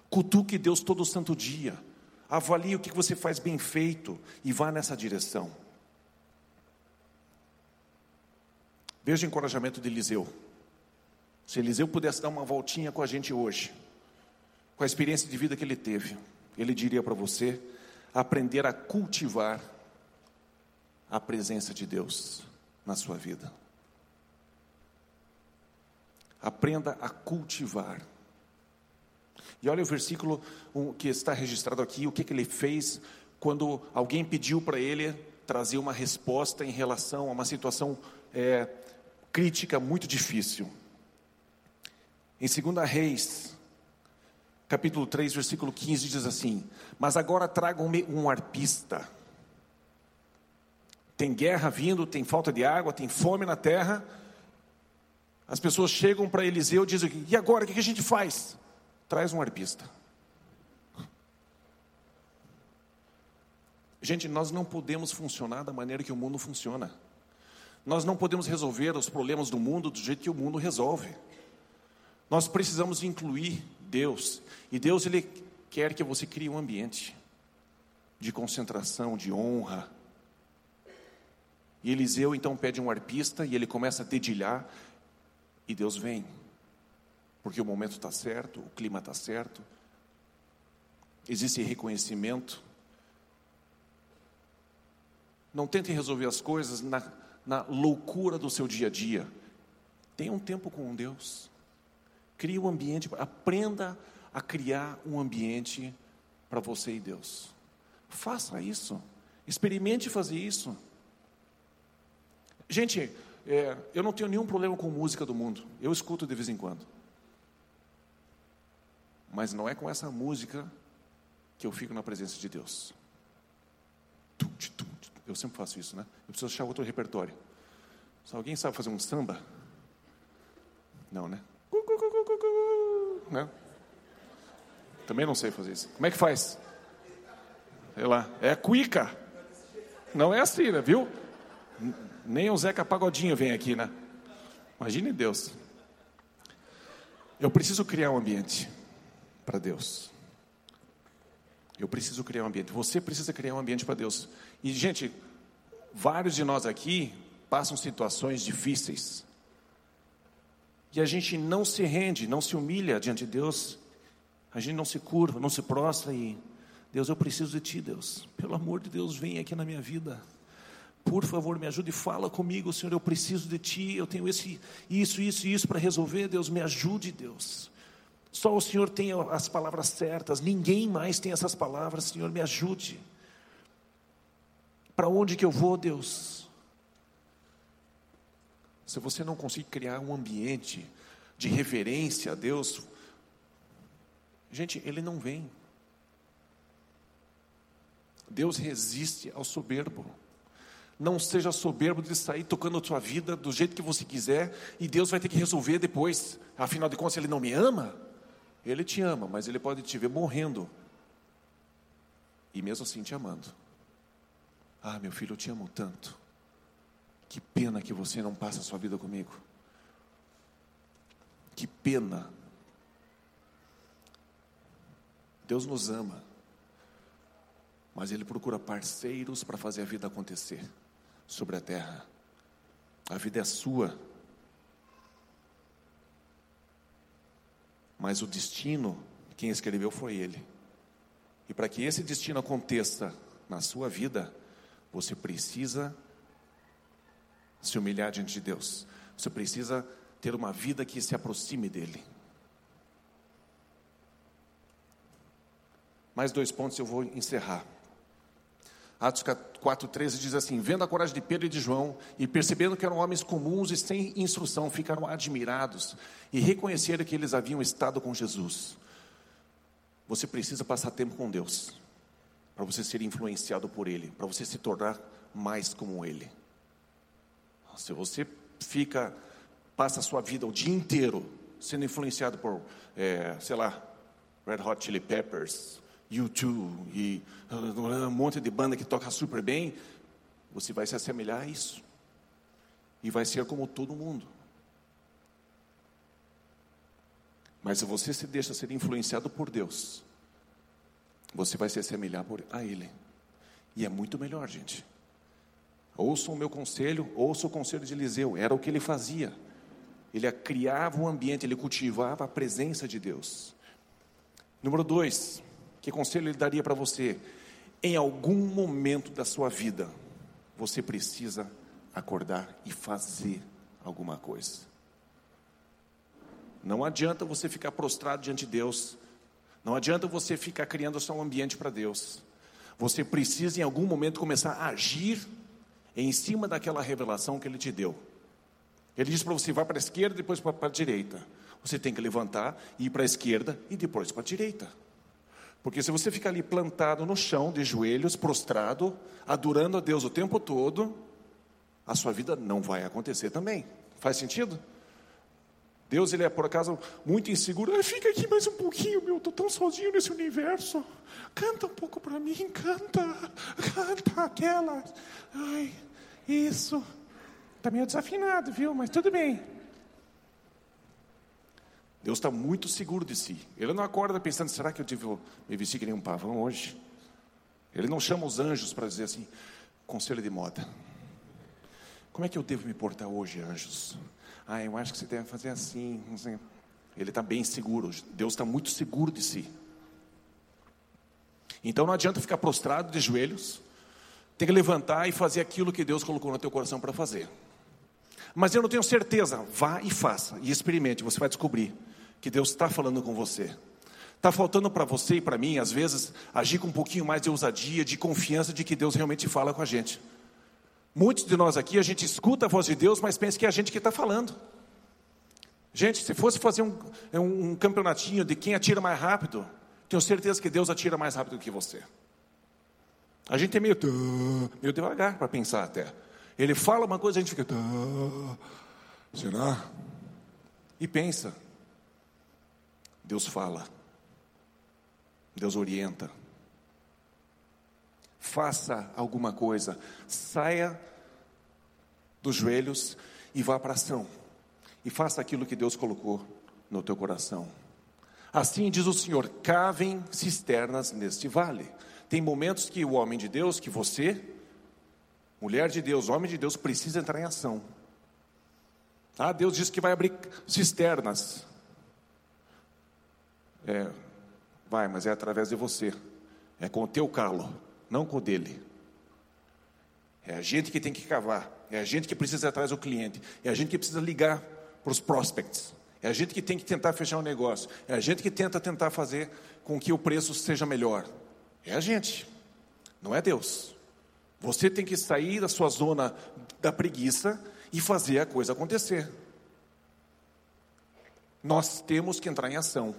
Speaker 2: Cutuque Deus todo santo dia. Avalie o que você faz bem feito e vá nessa direção. Veja o encorajamento de Eliseu. Se Eliseu pudesse dar uma voltinha com a gente hoje, com a experiência de vida que ele teve, ele diria para você: aprender a cultivar a presença de Deus na sua vida. Aprenda a cultivar. E olha o versículo que está registrado aqui, o que, que ele fez quando alguém pediu para ele trazer uma resposta em relação a uma situação é, crítica muito difícil. Em 2 Reis, capítulo 3, versículo 15, diz assim: Mas agora tragam-me um arpista. Tem guerra vindo, tem falta de água, tem fome na terra as pessoas chegam para Eliseu e dizem: E agora, o que a gente faz? Traz um arpista. Gente, nós não podemos funcionar da maneira que o mundo funciona. Nós não podemos resolver os problemas do mundo do jeito que o mundo resolve. Nós precisamos incluir Deus. E Deus, Ele quer que você crie um ambiente de concentração, de honra. E Eliseu então pede um arpista e ele começa a dedilhar e Deus vem, porque o momento está certo, o clima está certo, existe reconhecimento. Não tentem resolver as coisas na, na loucura do seu dia a dia. Tenha um tempo com Deus. Crie um ambiente, aprenda a criar um ambiente para você e Deus. Faça isso. Experimente fazer isso. Gente, é, eu não tenho nenhum problema com música do mundo. Eu escuto de vez em quando. Mas não é com essa música que eu fico na presença de Deus. Eu sempre faço isso, né? Eu preciso achar outro repertório. Se alguém sabe fazer um samba? Não, né? né? Também não sei fazer isso. Como é que faz? Sei lá. É cuica. Não é assim, né? Viu? Nem o Zeca Pagodinho vem aqui, né? Imagine Deus. Eu preciso criar um ambiente para Deus. Eu preciso criar um ambiente. Você precisa criar um ambiente para Deus. E, gente, vários de nós aqui passam situações difíceis. E a gente não se rende, não se humilha diante de Deus. A gente não se curva, não se prostra e Deus, eu preciso de ti, Deus. Pelo amor de Deus, vem aqui na minha vida. Por favor, me ajude, fala comigo, Senhor, eu preciso de Ti, eu tenho esse, isso, isso e isso para resolver, Deus, me ajude, Deus. Só o Senhor tem as palavras certas, ninguém mais tem essas palavras, Senhor, me ajude. Para onde que eu vou, Deus? Se você não conseguir criar um ambiente de reverência a Deus, gente, Ele não vem. Deus resiste ao soberbo. Não seja soberbo de sair tocando a sua vida do jeito que você quiser e Deus vai ter que resolver depois. Afinal de contas, Ele não me ama? Ele te ama, mas Ele pode te ver morrendo e mesmo assim te amando. Ah, meu filho, eu te amo tanto. Que pena que você não passa a sua vida comigo. Que pena. Deus nos ama mas Ele procura parceiros para fazer a vida acontecer sobre a terra. A vida é sua, mas o destino, quem escreveu foi Ele. E para que esse destino aconteça na sua vida, você precisa se humilhar diante de Deus. Você precisa ter uma vida que se aproxime dele. Mais dois pontos eu vou encerrar. Atos 4,13 diz assim: Vendo a coragem de Pedro e de João, e percebendo que eram homens comuns e sem instrução, ficaram admirados e reconheceram que eles haviam estado com Jesus. Você precisa passar tempo com Deus, para você ser influenciado por Ele, para você se tornar mais como Ele. Se você fica, passa a sua vida o dia inteiro sendo influenciado por, é, sei lá, Red Hot Chili Peppers, YouTube e um monte de banda que toca super bem, você vai se assemelhar a isso. E vai ser como todo mundo. Mas se você se deixa ser influenciado por Deus, você vai se assemelhar a Ele. E é muito melhor, gente. Ouça o meu conselho, ouça o conselho de Eliseu, era o que ele fazia. Ele criava um ambiente, ele cultivava a presença de Deus. Número dois, que conselho ele daria para você? Em algum momento da sua vida, você precisa acordar e fazer alguma coisa. Não adianta você ficar prostrado diante de Deus. Não adianta você ficar criando só um ambiente para Deus. Você precisa em algum momento começar a agir em cima daquela revelação que Ele te deu. Ele diz para você: vá para a esquerda, depois para a direita. Você tem que levantar, ir para a esquerda e depois para a direita. Porque se você ficar ali plantado no chão, de joelhos, prostrado, adorando a Deus o tempo todo, a sua vida não vai acontecer também. Faz sentido? Deus, ele é por acaso muito inseguro. Fica aqui mais um pouquinho, meu, estou tão sozinho nesse universo. Canta um pouco para mim, canta, canta aquela. Ai, isso. Está meio desafinado, viu? Mas tudo bem. Deus está muito seguro de si. Ele não acorda pensando, será que eu devo me vestir que nem um pavão hoje? Ele não chama os anjos para dizer assim, conselho de moda. Como é que eu devo me portar hoje, anjos? Ah, eu acho que você deve fazer assim. Ele está bem seguro. Deus está muito seguro de si. Então não adianta ficar prostrado de joelhos. Tem que levantar e fazer aquilo que Deus colocou no teu coração para fazer. Mas eu não tenho certeza. Vá e faça. E experimente. Você vai descobrir que Deus está falando com você. Está faltando para você e para mim, às vezes, agir com um pouquinho mais de ousadia, de confiança de que Deus realmente fala com a gente. Muitos de nós aqui, a gente escuta a voz de Deus, mas pensa que é a gente que está falando. Gente, se fosse fazer um, um, um campeonatinho de quem atira mais rápido, tenho certeza que Deus atira mais rápido que você. A gente é meio, meio devagar para pensar até. Ele fala uma coisa, a gente fica, será? E pensa. Deus fala, Deus orienta. Faça alguma coisa, saia dos joelhos e vá para a ação. E faça aquilo que Deus colocou no teu coração. Assim diz o Senhor: cavem cisternas neste vale. Tem momentos que o homem de Deus, que você, mulher de Deus, homem de Deus, precisa entrar em ação. Ah, Deus diz que vai abrir cisternas. É, vai, mas é através de você. É com o teu calo, não com o dele. É a gente que tem que cavar. É a gente que precisa ir atrás do cliente. É a gente que precisa ligar para os prospects. É a gente que tem que tentar fechar um negócio. É a gente que tenta tentar fazer com que o preço seja melhor. É a gente. Não é Deus. Você tem que sair da sua zona da preguiça e fazer a coisa acontecer. Nós temos que entrar em ação.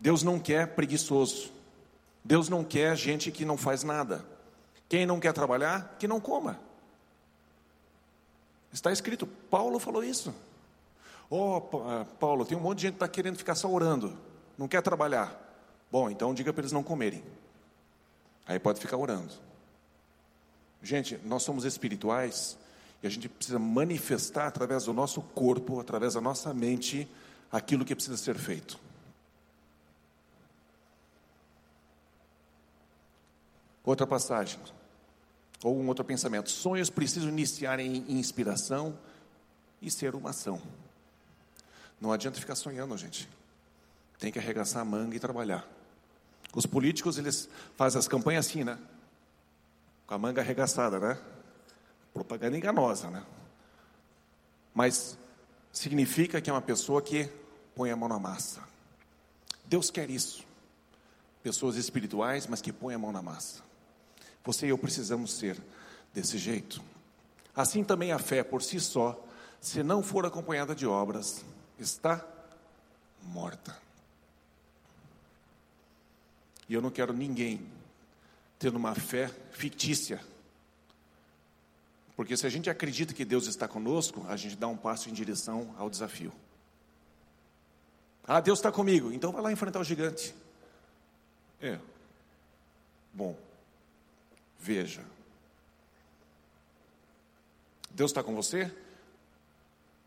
Speaker 2: Deus não quer preguiçoso. Deus não quer gente que não faz nada. Quem não quer trabalhar, que não coma. Está escrito, Paulo falou isso. Oh, Paulo, tem um monte de gente que está querendo ficar só orando, não quer trabalhar. Bom, então diga para eles não comerem. Aí pode ficar orando. Gente, nós somos espirituais e a gente precisa manifestar através do nosso corpo, através da nossa mente, aquilo que precisa ser feito. Outra passagem, ou um outro pensamento. Sonhos precisam iniciar em inspiração e ser uma ação. Não adianta ficar sonhando, gente. Tem que arregaçar a manga e trabalhar. Os políticos, eles fazem as campanhas assim, né? Com a manga arregaçada, né? Propaganda enganosa, né? Mas significa que é uma pessoa que põe a mão na massa. Deus quer isso. Pessoas espirituais, mas que põem a mão na massa. Você e eu precisamos ser desse jeito. Assim também a fé por si só, se não for acompanhada de obras, está morta. E eu não quero ninguém tendo uma fé fictícia. Porque se a gente acredita que Deus está conosco, a gente dá um passo em direção ao desafio. Ah, Deus está comigo, então vai lá enfrentar o gigante. É. Bom, veja. Deus está com você?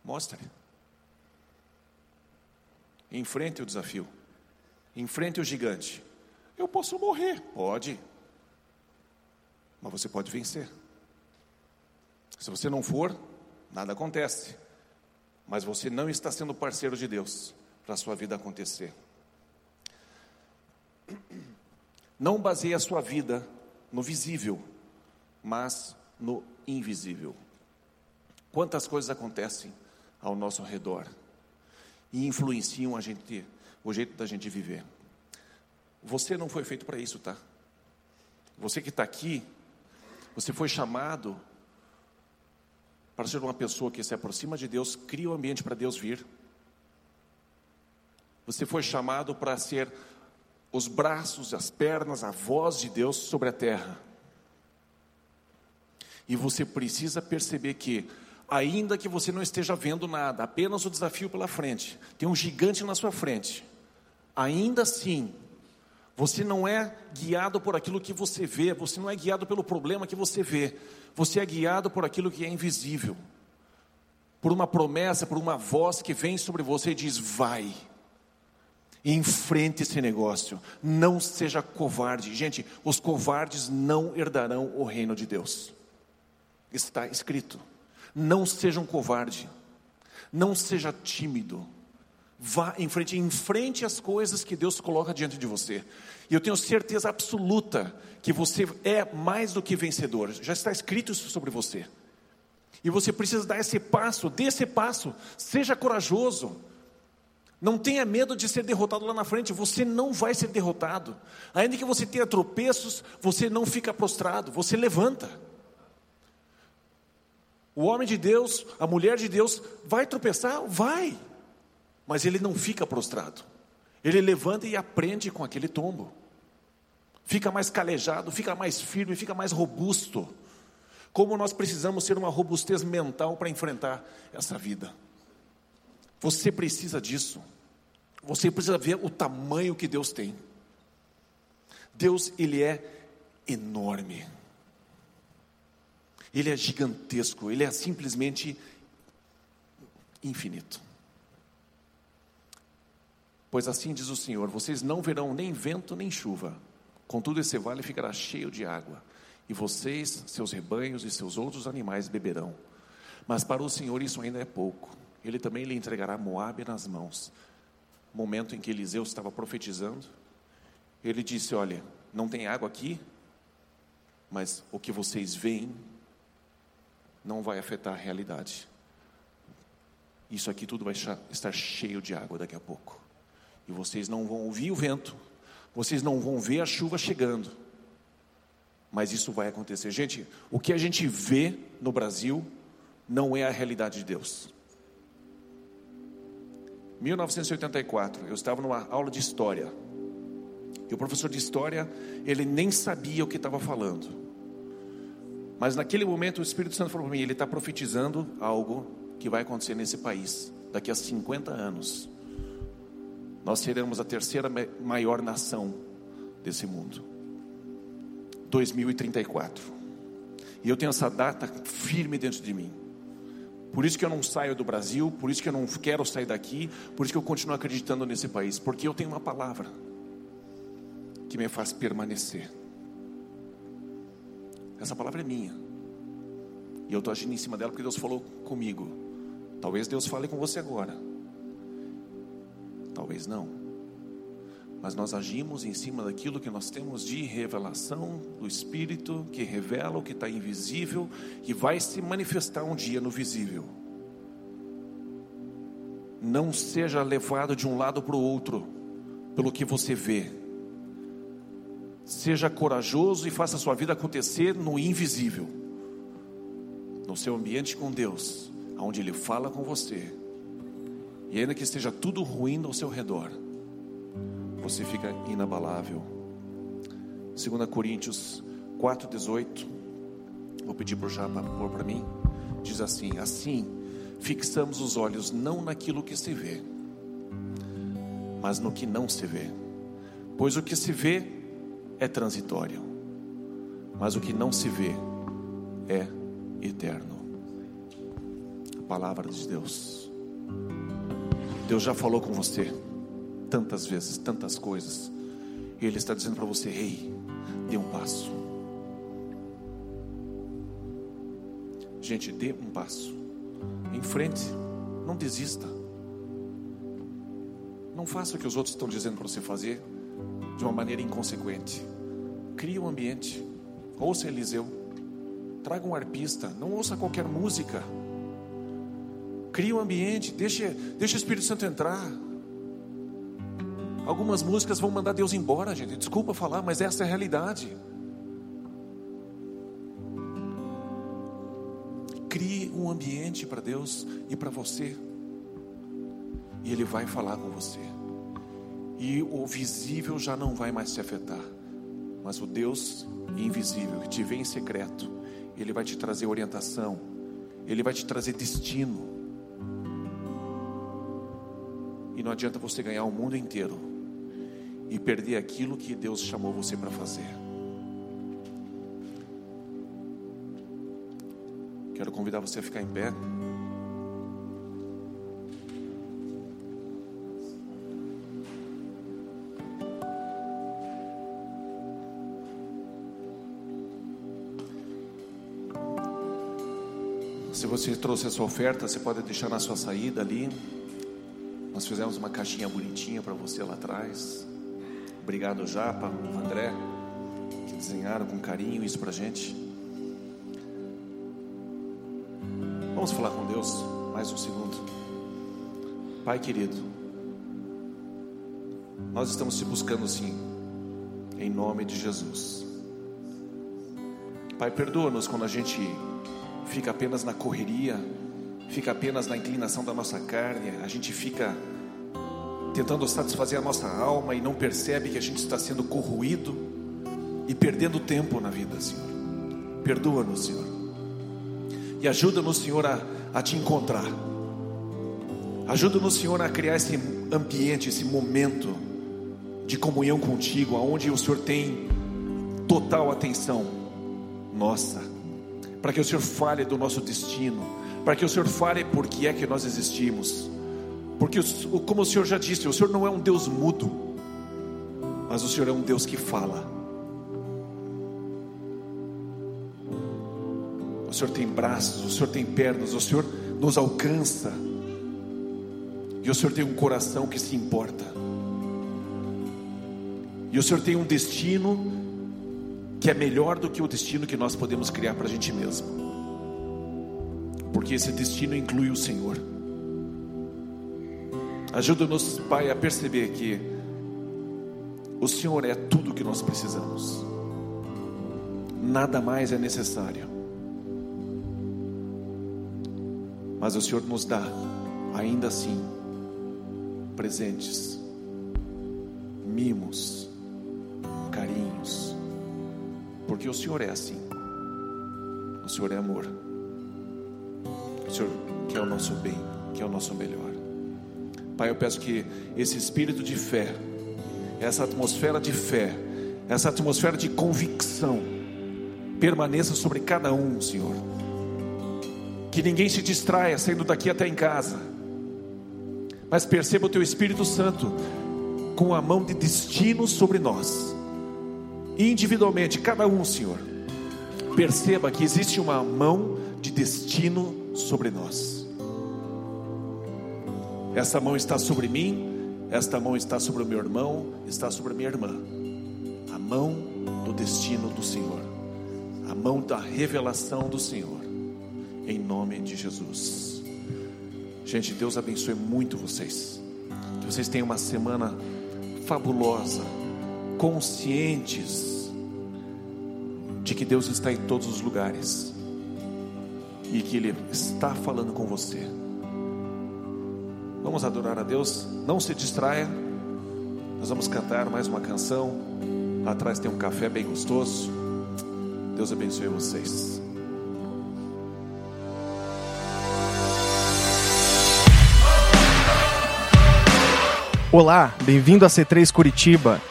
Speaker 2: Mostre. Enfrente o desafio. Enfrente o gigante. Eu posso morrer, pode. Mas você pode vencer. Se você não for, nada acontece. Mas você não está sendo parceiro de Deus para a sua vida acontecer. Não baseie a sua vida no visível, mas no invisível. Quantas coisas acontecem ao nosso redor e influenciam a gente, o jeito da gente viver. Você não foi feito para isso, tá? Você que está aqui, você foi chamado para ser uma pessoa que se aproxima de Deus, cria o um ambiente para Deus vir. Você foi chamado para ser os braços, as pernas, a voz de Deus sobre a terra. E você precisa perceber que, ainda que você não esteja vendo nada, apenas o desafio pela frente, tem um gigante na sua frente, ainda assim, você não é guiado por aquilo que você vê, você não é guiado pelo problema que você vê, você é guiado por aquilo que é invisível, por uma promessa, por uma voz que vem sobre você e diz: vai. Enfrente esse negócio, não seja covarde. Gente, os covardes não herdarão o reino de Deus. Está escrito. Não seja um covarde, não seja tímido, Vá em frente, enfrente as coisas que Deus coloca diante de você. E eu tenho certeza absoluta que você é mais do que vencedor. Já está escrito isso sobre você. E você precisa dar esse passo, dê esse passo, seja corajoso. Não tenha medo de ser derrotado lá na frente, você não vai ser derrotado. Ainda que você tenha tropeços, você não fica prostrado, você levanta. O homem de Deus, a mulher de Deus, vai tropeçar? Vai mas ele não fica prostrado. Ele levanta e aprende com aquele tombo. Fica mais calejado, fica mais firme, fica mais robusto. Como nós precisamos ser uma robustez mental para enfrentar essa vida. Você precisa disso. Você precisa ver o tamanho que Deus tem. Deus, ele é enorme. Ele é gigantesco, ele é simplesmente infinito. Pois assim diz o Senhor: vocês não verão nem vento nem chuva, contudo esse vale ficará cheio de água, e vocês, seus rebanhos e seus outros animais beberão. Mas para o Senhor isso ainda é pouco. Ele também lhe entregará Moabe nas mãos. Momento em que Eliseu estava profetizando, ele disse: Olha, não tem água aqui, mas o que vocês veem não vai afetar a realidade. Isso aqui tudo vai estar cheio de água daqui a pouco. E vocês não vão ouvir o vento, vocês não vão ver a chuva chegando, Mas isso vai acontecer. Gente, o que a gente vê no Brasil não é a realidade de Deus. 1984, eu estava numa aula de história. E o professor de história, ele nem sabia o que estava falando. Mas naquele momento o Espírito Santo falou para mim: ele está profetizando algo que vai acontecer nesse país daqui a 50 anos. Nós seremos a terceira maior nação desse mundo. 2034. E eu tenho essa data firme dentro de mim. Por isso que eu não saio do Brasil, por isso que eu não quero sair daqui, por isso que eu continuo acreditando nesse país, porque eu tenho uma palavra que me faz permanecer. Essa palavra é minha. E eu estou agindo em cima dela porque Deus falou comigo. Talvez Deus fale com você agora. Talvez não. Mas nós agimos em cima daquilo que nós temos de revelação do Espírito, que revela o que está invisível e vai se manifestar um dia no visível. Não seja levado de um lado para o outro, pelo que você vê. Seja corajoso e faça a sua vida acontecer no invisível, no seu ambiente com Deus, onde Ele fala com você, e ainda que esteja tudo ruim ao seu redor você fica inabalável. 2 Coríntios 4,18. Vou pedir para o Japa pôr para mim. Diz assim: Assim, fixamos os olhos não naquilo que se vê, mas no que não se vê. Pois o que se vê é transitório, mas o que não se vê é eterno. A palavra de Deus. Deus já falou com você tantas vezes, tantas coisas. E Ele está dizendo para você: ei, dê um passo. Gente, dê um passo. Em frente, não desista. Não faça o que os outros estão dizendo para você fazer de uma maneira inconsequente. Crie um ambiente. Ouça Eliseu. Traga um arpista. Não ouça qualquer música. Crie um ambiente. Deixe, deixe o Espírito Santo entrar. Algumas músicas vão mandar Deus embora, gente. Desculpa falar, mas essa é a realidade. Crie um ambiente para Deus e para você. E Ele vai falar com você. E o visível já não vai mais te afetar. Mas o Deus invisível que te vê em secreto, Ele vai te trazer orientação. Ele vai te trazer destino. E não adianta você ganhar o mundo inteiro e perder aquilo que Deus chamou você para fazer. Quero convidar você a ficar em pé. Se você trouxe a sua oferta, você pode deixar na sua saída ali. Nós fizemos uma caixinha bonitinha para você lá atrás. Obrigado, Japa, André, que desenharam com carinho isso para gente. Vamos falar com Deus mais um segundo. Pai querido, nós estamos te buscando sim, em nome de Jesus. Pai, perdoa-nos quando a gente fica apenas na correria, fica apenas na inclinação da nossa carne, a gente fica tentando satisfazer a nossa alma e não percebe que a gente está sendo corroído e perdendo tempo na vida, Senhor. Perdoa-nos, Senhor. E ajuda-nos, Senhor, a, a te encontrar. Ajuda-nos, Senhor, a criar esse ambiente, esse momento de comunhão contigo, aonde o Senhor tem total atenção nossa, para que o Senhor fale do nosso destino, para que o Senhor fale por que é que nós existimos porque, como o Senhor já disse, o Senhor não é um Deus mudo, mas o Senhor é um Deus que fala. O Senhor tem braços, o Senhor tem pernas, o Senhor nos alcança. E o Senhor tem um coração que se importa. E o Senhor tem um destino que é melhor do que o destino que nós podemos criar para a gente mesmo. Porque esse destino inclui o Senhor. Ajuda-nos, Pai, a perceber que o Senhor é tudo que nós precisamos. nada mais é necessário. Mas o Senhor nos dá, ainda assim, presentes, mimos, carinhos, porque o Senhor é assim. O Senhor é amor. O Senhor quer o nosso bem, quer o nosso melhor. Pai, eu peço que esse espírito de fé, essa atmosfera de fé, essa atmosfera de convicção, permaneça sobre cada um, Senhor. Que ninguém se distraia saindo daqui até em casa, mas perceba o Teu Espírito Santo com a mão de destino sobre nós, individualmente, cada um, Senhor. Perceba que existe uma mão de destino sobre nós. Essa mão está sobre mim, esta mão está sobre o meu irmão, está sobre a minha irmã. A mão do destino do Senhor, a mão da revelação do Senhor, em nome de Jesus. Gente, Deus abençoe muito vocês. Que vocês tenham uma semana fabulosa, conscientes de que Deus está em todos os lugares e que Ele está falando com você. Vamos adorar a Deus, não se distraia. Nós vamos cantar mais uma canção. Lá atrás tem um café bem gostoso. Deus abençoe vocês.
Speaker 1: Olá, bem-vindo a C3 Curitiba.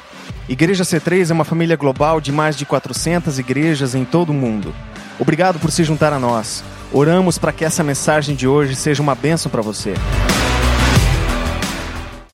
Speaker 1: Igreja C3 é uma família global de mais de 400 igrejas em todo o mundo. Obrigado por se juntar a nós. Oramos para que essa mensagem de hoje seja uma bênção para você.